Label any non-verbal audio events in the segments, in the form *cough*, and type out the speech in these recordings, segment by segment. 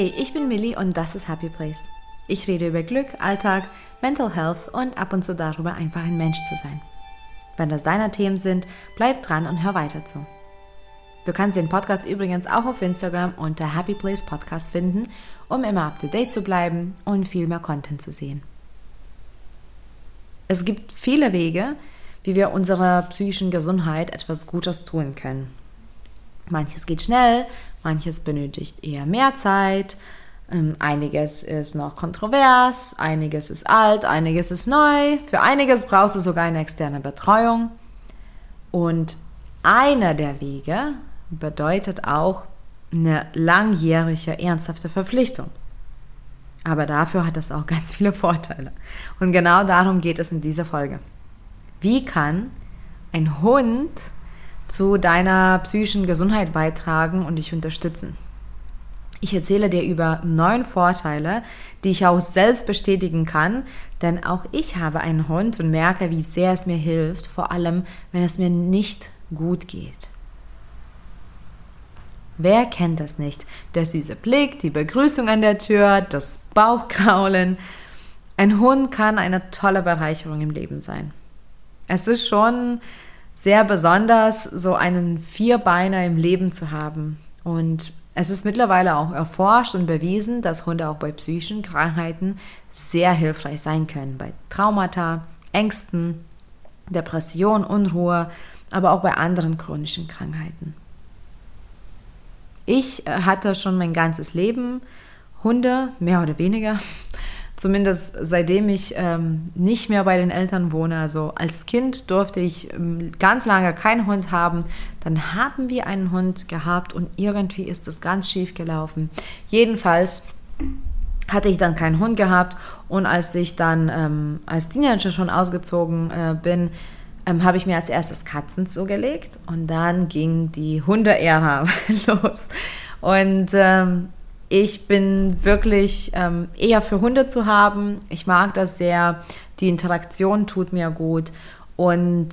Hey, ich bin Millie und das ist Happy Place. Ich rede über Glück, Alltag, Mental Health und ab und zu darüber, einfach ein Mensch zu sein. Wenn das deine Themen sind, bleib dran und hör weiter zu. Du kannst den Podcast übrigens auch auf Instagram unter Happy Place Podcast finden, um immer up to date zu bleiben und viel mehr Content zu sehen. Es gibt viele Wege, wie wir unserer psychischen Gesundheit etwas Gutes tun können. Manches geht schnell, manches benötigt eher mehr Zeit, ähm, einiges ist noch kontrovers, einiges ist alt, einiges ist neu, für einiges brauchst du sogar eine externe Betreuung. Und einer der Wege bedeutet auch eine langjährige, ernsthafte Verpflichtung. Aber dafür hat es auch ganz viele Vorteile. Und genau darum geht es in dieser Folge. Wie kann ein Hund zu deiner psychischen Gesundheit beitragen und dich unterstützen. Ich erzähle dir über neun Vorteile, die ich auch selbst bestätigen kann, denn auch ich habe einen Hund und merke, wie sehr es mir hilft, vor allem wenn es mir nicht gut geht. Wer kennt das nicht? Der süße Blick, die Begrüßung an der Tür, das Bauchkraulen. Ein Hund kann eine tolle Bereicherung im Leben sein. Es ist schon sehr besonders, so einen Vierbeiner im Leben zu haben. Und es ist mittlerweile auch erforscht und bewiesen, dass Hunde auch bei psychischen Krankheiten sehr hilfreich sein können. Bei Traumata, Ängsten, Depression, Unruhe, aber auch bei anderen chronischen Krankheiten. Ich äh, hatte schon mein ganzes Leben Hunde, mehr oder weniger zumindest seitdem ich ähm, nicht mehr bei den Eltern wohne. Also als Kind durfte ich ähm, ganz lange keinen Hund haben. Dann haben wir einen Hund gehabt und irgendwie ist das ganz schief gelaufen. Jedenfalls hatte ich dann keinen Hund gehabt und als ich dann ähm, als Teenager schon ausgezogen äh, bin, ähm, habe ich mir als erstes Katzen zugelegt und dann ging die Hunde-Ära *laughs* los. Und ähm, ich bin wirklich ähm, eher für Hunde zu haben. Ich mag das sehr. Die Interaktion tut mir gut. Und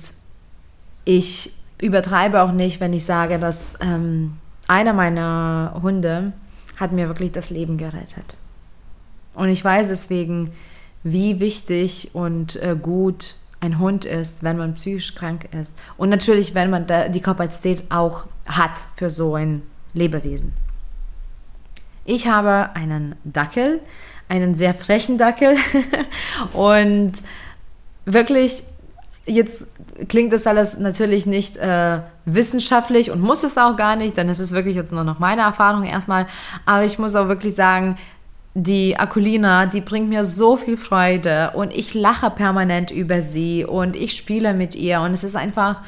ich übertreibe auch nicht, wenn ich sage, dass ähm, einer meiner Hunde hat mir wirklich das Leben gerettet. Und ich weiß deswegen, wie wichtig und äh, gut ein Hund ist, wenn man psychisch krank ist. Und natürlich, wenn man die Kapazität auch hat für so ein Lebewesen. Ich habe einen Dackel, einen sehr frechen Dackel *laughs* und wirklich jetzt klingt das alles natürlich nicht äh, wissenschaftlich und muss es auch gar nicht, denn es ist wirklich jetzt nur noch meine Erfahrung erstmal. Aber ich muss auch wirklich sagen, die Akulina, die bringt mir so viel Freude und ich lache permanent über sie und ich spiele mit ihr und es ist einfach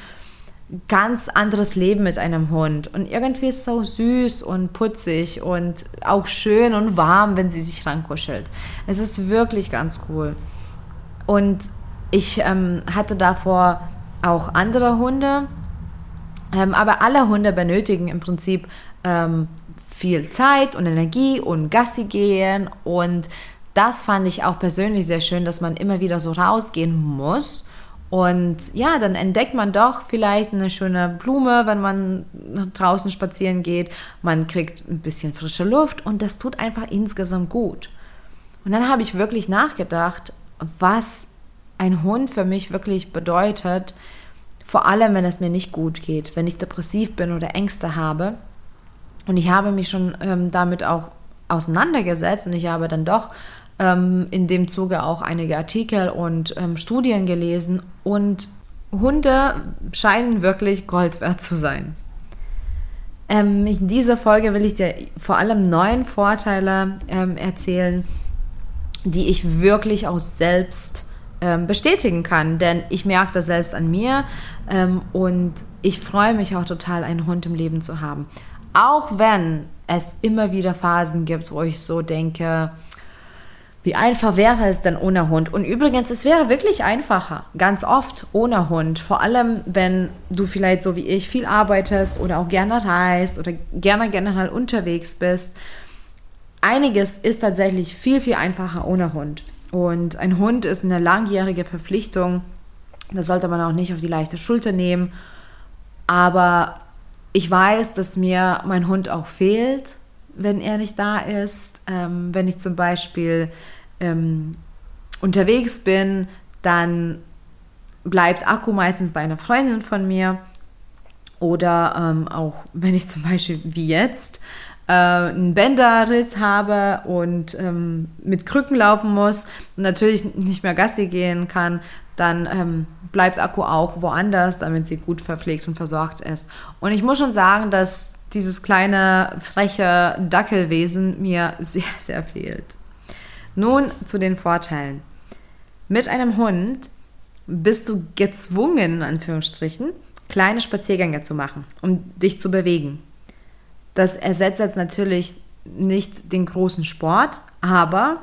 ganz anderes Leben mit einem Hund. Und irgendwie ist es so süß und putzig und auch schön und warm, wenn sie sich rankuschelt. Es ist wirklich ganz cool. Und ich ähm, hatte davor auch andere Hunde, ähm, aber alle Hunde benötigen im Prinzip ähm, viel Zeit und Energie und Gassi gehen. Und das fand ich auch persönlich sehr schön, dass man immer wieder so rausgehen muss und ja, dann entdeckt man doch vielleicht eine schöne Blume, wenn man draußen spazieren geht. Man kriegt ein bisschen frische Luft und das tut einfach insgesamt gut. Und dann habe ich wirklich nachgedacht, was ein Hund für mich wirklich bedeutet, vor allem wenn es mir nicht gut geht, wenn ich depressiv bin oder Ängste habe. Und ich habe mich schon ähm, damit auch auseinandergesetzt und ich habe dann doch ähm, in dem Zuge auch einige Artikel und ähm, Studien gelesen und Hunde scheinen wirklich Gold wert zu sein. Ähm, in dieser Folge will ich dir vor allem neun Vorteile ähm, erzählen, die ich wirklich auch selbst ähm, bestätigen kann, denn ich merke das selbst an mir ähm, und ich freue mich auch total, einen Hund im Leben zu haben. Auch wenn es immer wieder Phasen gibt, wo ich so denke, wie einfach wäre es denn ohne Hund? Und übrigens, es wäre wirklich einfacher, ganz oft ohne Hund. Vor allem, wenn du vielleicht so wie ich viel arbeitest oder auch gerne reist oder gerne generell unterwegs bist. Einiges ist tatsächlich viel, viel einfacher ohne Hund. Und ein Hund ist eine langjährige Verpflichtung. Das sollte man auch nicht auf die leichte Schulter nehmen. Aber ich weiß, dass mir mein Hund auch fehlt wenn er nicht da ist. Ähm, wenn ich zum Beispiel ähm, unterwegs bin, dann bleibt Akku meistens bei einer Freundin von mir. Oder ähm, auch wenn ich zum Beispiel wie jetzt äh, einen Bänderriss habe und ähm, mit Krücken laufen muss und natürlich nicht mehr Gassi gehen kann, dann ähm, bleibt Akku auch woanders, damit sie gut verpflegt und versorgt ist. Und ich muss schon sagen, dass dieses kleine freche Dackelwesen mir *laughs* sehr, sehr fehlt. Nun zu den Vorteilen. Mit einem Hund bist du gezwungen, in Anführungsstrichen, kleine Spaziergänge zu machen, um dich zu bewegen. Das ersetzt jetzt natürlich nicht den großen Sport, aber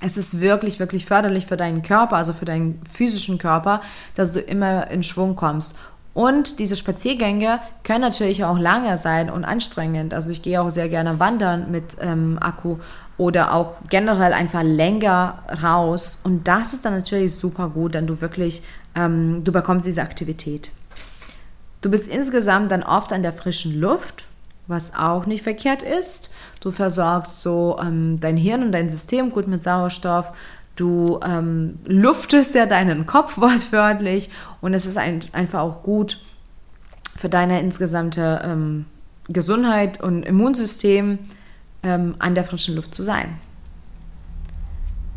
es ist wirklich, wirklich förderlich für deinen Körper, also für deinen physischen Körper, dass du immer in Schwung kommst. Und diese Spaziergänge können natürlich auch lange sein und anstrengend. Also ich gehe auch sehr gerne wandern mit ähm, Akku oder auch generell einfach länger raus. Und das ist dann natürlich super gut, denn du wirklich, ähm, du bekommst diese Aktivität. Du bist insgesamt dann oft an der frischen Luft was auch nicht verkehrt ist. Du versorgst so ähm, dein Hirn und dein System gut mit Sauerstoff. Du ähm, luftest ja deinen Kopf *laughs* wortwörtlich und es ist ein, einfach auch gut für deine insgesamte ähm, Gesundheit und Immunsystem ähm, an der frischen Luft zu sein.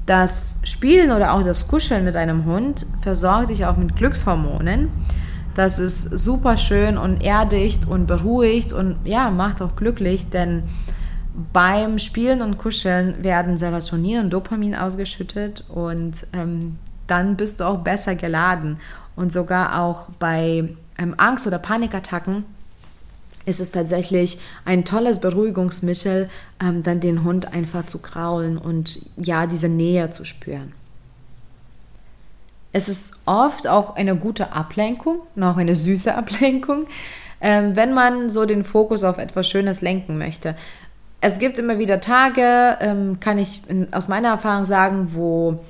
Das Spielen oder auch das Kuscheln mit einem Hund versorgt dich auch mit Glückshormonen. Das ist super schön und erdigt und beruhigt und ja, macht auch glücklich, denn beim Spielen und Kuscheln werden Serotonin und Dopamin ausgeschüttet und ähm, dann bist du auch besser geladen. Und sogar auch bei ähm, Angst- oder Panikattacken ist es tatsächlich ein tolles Beruhigungsmittel, ähm, dann den Hund einfach zu kraulen und ja, diese Nähe zu spüren. Es ist oft auch eine gute Ablenkung, noch eine süße *laughs* Ablenkung, ähm, wenn man so den Fokus auf etwas Schönes lenken möchte. Es gibt immer wieder Tage, ähm, kann ich aus meiner Erfahrung sagen, wo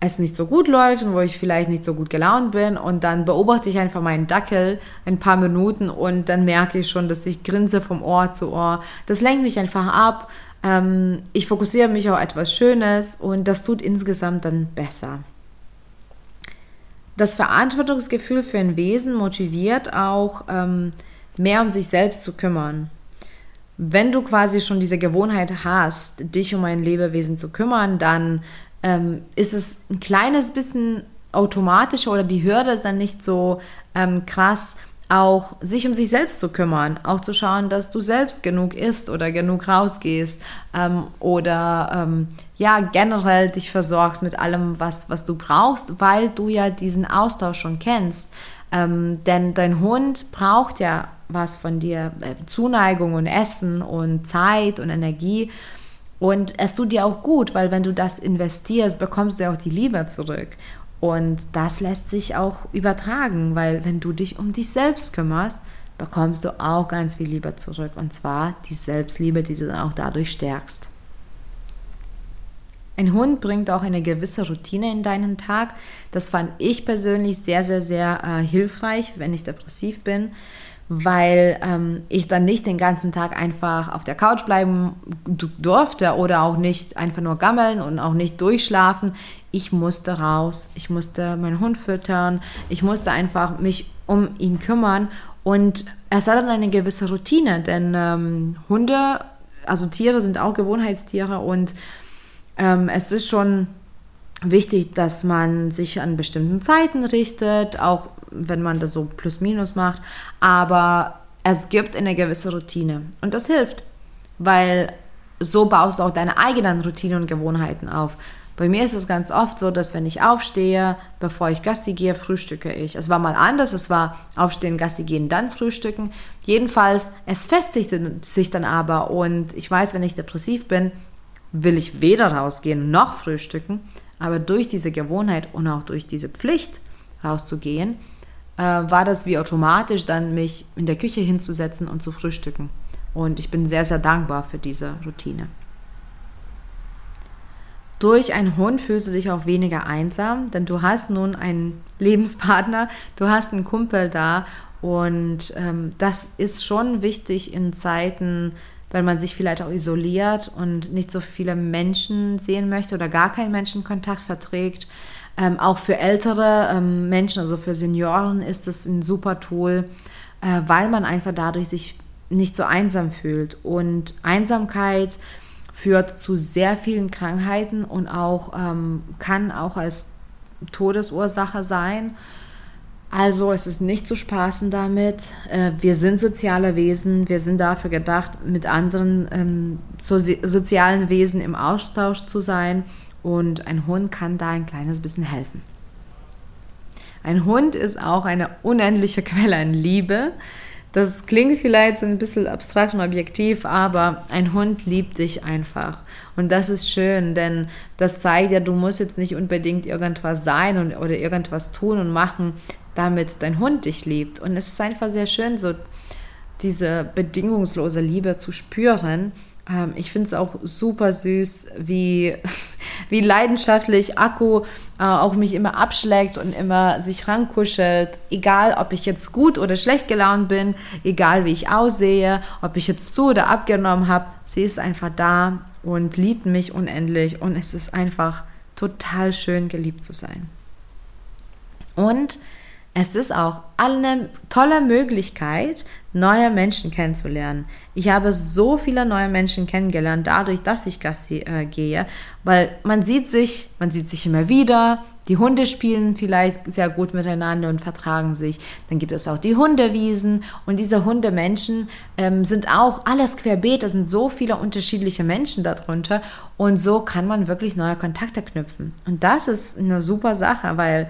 es nicht so gut läuft und wo ich vielleicht nicht so gut gelaunt bin und dann beobachte ich einfach meinen Dackel ein paar Minuten und dann merke ich schon, dass ich grinse vom Ohr zu Ohr. Das lenkt mich einfach ab. Ähm, ich fokussiere mich auf etwas Schönes und das tut insgesamt dann besser. Das Verantwortungsgefühl für ein Wesen motiviert auch, ähm, mehr um sich selbst zu kümmern. Wenn du quasi schon diese Gewohnheit hast, dich um ein Lebewesen zu kümmern, dann ähm, ist es ein kleines bisschen automatischer oder die Hürde ist dann nicht so ähm, krass, auch sich um sich selbst zu kümmern, auch zu schauen, dass du selbst genug isst oder genug rausgehst ähm, oder ähm, ja generell dich versorgst mit allem, was, was du brauchst, weil du ja diesen Austausch schon kennst. Ähm, denn dein Hund braucht ja was von dir, äh, Zuneigung und Essen und Zeit und Energie. Und es tut dir auch gut, weil wenn du das investierst, bekommst du auch die Liebe zurück. Und das lässt sich auch übertragen, weil wenn du dich um dich selbst kümmerst, bekommst du auch ganz viel Liebe zurück. Und zwar die Selbstliebe, die du dann auch dadurch stärkst. Ein Hund bringt auch eine gewisse Routine in deinen Tag. Das fand ich persönlich sehr, sehr, sehr äh, hilfreich, wenn ich depressiv bin, weil ähm, ich dann nicht den ganzen Tag einfach auf der Couch bleiben durfte oder auch nicht einfach nur gammeln und auch nicht durchschlafen. Ich musste raus, ich musste meinen Hund füttern, ich musste einfach mich um ihn kümmern und es hat dann eine gewisse Routine, denn ähm, Hunde, also Tiere sind auch Gewohnheitstiere und ähm, es ist schon wichtig, dass man sich an bestimmten Zeiten richtet, auch wenn man das so plus minus macht. Aber es gibt eine gewisse Routine und das hilft, weil so baust du auch deine eigenen Routinen und Gewohnheiten auf. Bei mir ist es ganz oft so, dass wenn ich aufstehe, bevor ich Gassi gehe, frühstücke ich. Es war mal anders, es war aufstehen, Gassi gehen, dann frühstücken. Jedenfalls, es festigt sich dann aber und ich weiß, wenn ich depressiv bin, will ich weder rausgehen noch frühstücken, aber durch diese Gewohnheit und auch durch diese Pflicht rauszugehen, äh, war das wie automatisch dann mich in der Küche hinzusetzen und zu frühstücken. Und ich bin sehr, sehr dankbar für diese Routine. Durch einen Hund fühlst du dich auch weniger einsam, denn du hast nun einen *laughs* Lebenspartner, du hast einen Kumpel da und ähm, das ist schon wichtig in Zeiten weil man sich vielleicht auch isoliert und nicht so viele Menschen sehen möchte oder gar keinen Menschenkontakt verträgt. Ähm, auch für ältere ähm, Menschen, also für Senioren, ist es ein super Tool, äh, weil man einfach dadurch sich nicht so einsam fühlt. Und Einsamkeit führt zu sehr vielen Krankheiten und auch ähm, kann auch als Todesursache sein. Also es ist nicht zu spaßen damit. Äh, wir sind soziale Wesen, wir sind dafür gedacht, mit anderen ähm, so sozialen Wesen im Austausch zu sein und ein Hund kann da ein kleines bisschen helfen. Ein Hund ist auch eine unendliche Quelle an Liebe. Das klingt vielleicht ein bisschen abstrakt und objektiv, aber ein Hund liebt dich einfach. Und das ist schön, denn das zeigt ja, du musst jetzt nicht unbedingt irgendwas sein und, oder irgendwas tun und machen, damit dein Hund dich liebt. Und es ist einfach sehr schön, so diese bedingungslose Liebe zu spüren. Ähm, ich finde es auch super süß, wie, *laughs* wie leidenschaftlich Akku äh, auch mich immer abschlägt und immer sich rankuschelt. Egal, ob ich jetzt gut oder schlecht gelaunt bin, egal wie ich aussehe, ob ich jetzt zu oder abgenommen habe, sie ist einfach da und liebt mich unendlich und es ist einfach total schön, geliebt zu sein. Und es ist auch eine tolle Möglichkeit, neue Menschen kennenzulernen. Ich habe so viele neue Menschen kennengelernt, dadurch, dass ich Gassi äh, gehe, weil man sieht sich, man sieht sich immer wieder. Die Hunde spielen vielleicht sehr gut miteinander und vertragen sich. Dann gibt es auch die Hundewiesen und diese Hundemenschen ähm, sind auch alles querbeet. Es sind so viele unterschiedliche Menschen darunter und so kann man wirklich neue Kontakte knüpfen. Und das ist eine super Sache, weil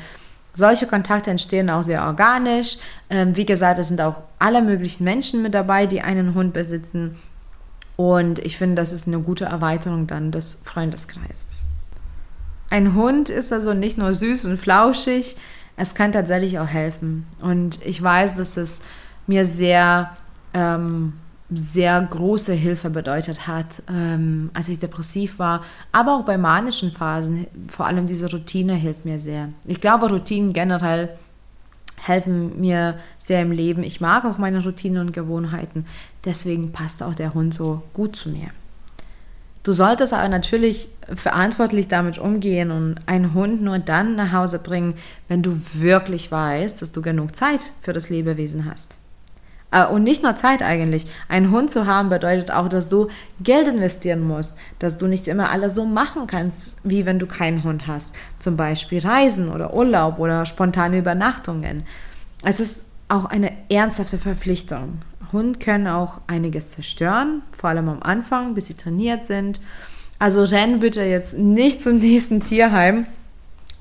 solche Kontakte entstehen auch sehr organisch. Ähm, wie gesagt, es sind auch alle möglichen Menschen mit dabei, die einen Hund besitzen. Und ich finde, das ist eine gute Erweiterung dann des Freundeskreises. Ein Hund ist also nicht nur süß und flauschig, es kann tatsächlich auch helfen. Und ich weiß, dass es mir sehr ähm, sehr große Hilfe bedeutet hat, ähm, als ich depressiv war, aber auch bei manischen Phasen. Vor allem diese Routine hilft mir sehr. Ich glaube, Routinen generell helfen mir sehr im Leben. Ich mag auch meine Routinen und Gewohnheiten. Deswegen passt auch der Hund so gut zu mir. Du solltest aber natürlich verantwortlich damit umgehen und einen Hund nur dann nach Hause bringen, wenn du wirklich weißt, dass du genug Zeit für das Lebewesen hast. Äh, und nicht nur Zeit eigentlich. Einen Hund zu haben bedeutet auch, dass du Geld investieren musst, dass du nicht immer alles so machen kannst, wie wenn du keinen Hund hast. Zum Beispiel Reisen oder Urlaub oder spontane Übernachtungen. Es ist auch eine ernsthafte Verpflichtung. Hunde können auch einiges zerstören, vor allem am Anfang, bis sie trainiert sind. Also renn bitte jetzt nicht zum nächsten Tierheim,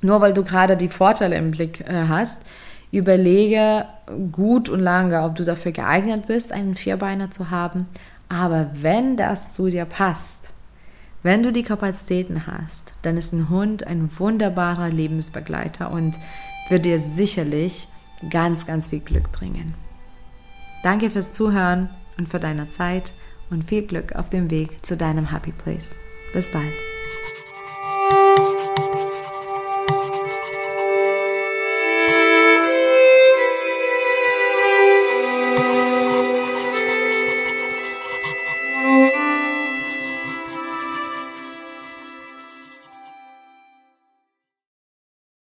nur weil du gerade die Vorteile im Blick äh, hast. Überlege gut und lange, ob du dafür geeignet bist, einen Vierbeiner zu haben. Aber wenn das zu dir passt, wenn du die Kapazitäten hast, dann ist ein Hund ein wunderbarer Lebensbegleiter und wird dir sicherlich ganz, ganz viel Glück bringen. Danke fürs Zuhören und für deine Zeit und viel Glück auf dem Weg zu deinem Happy Place. Bis bald.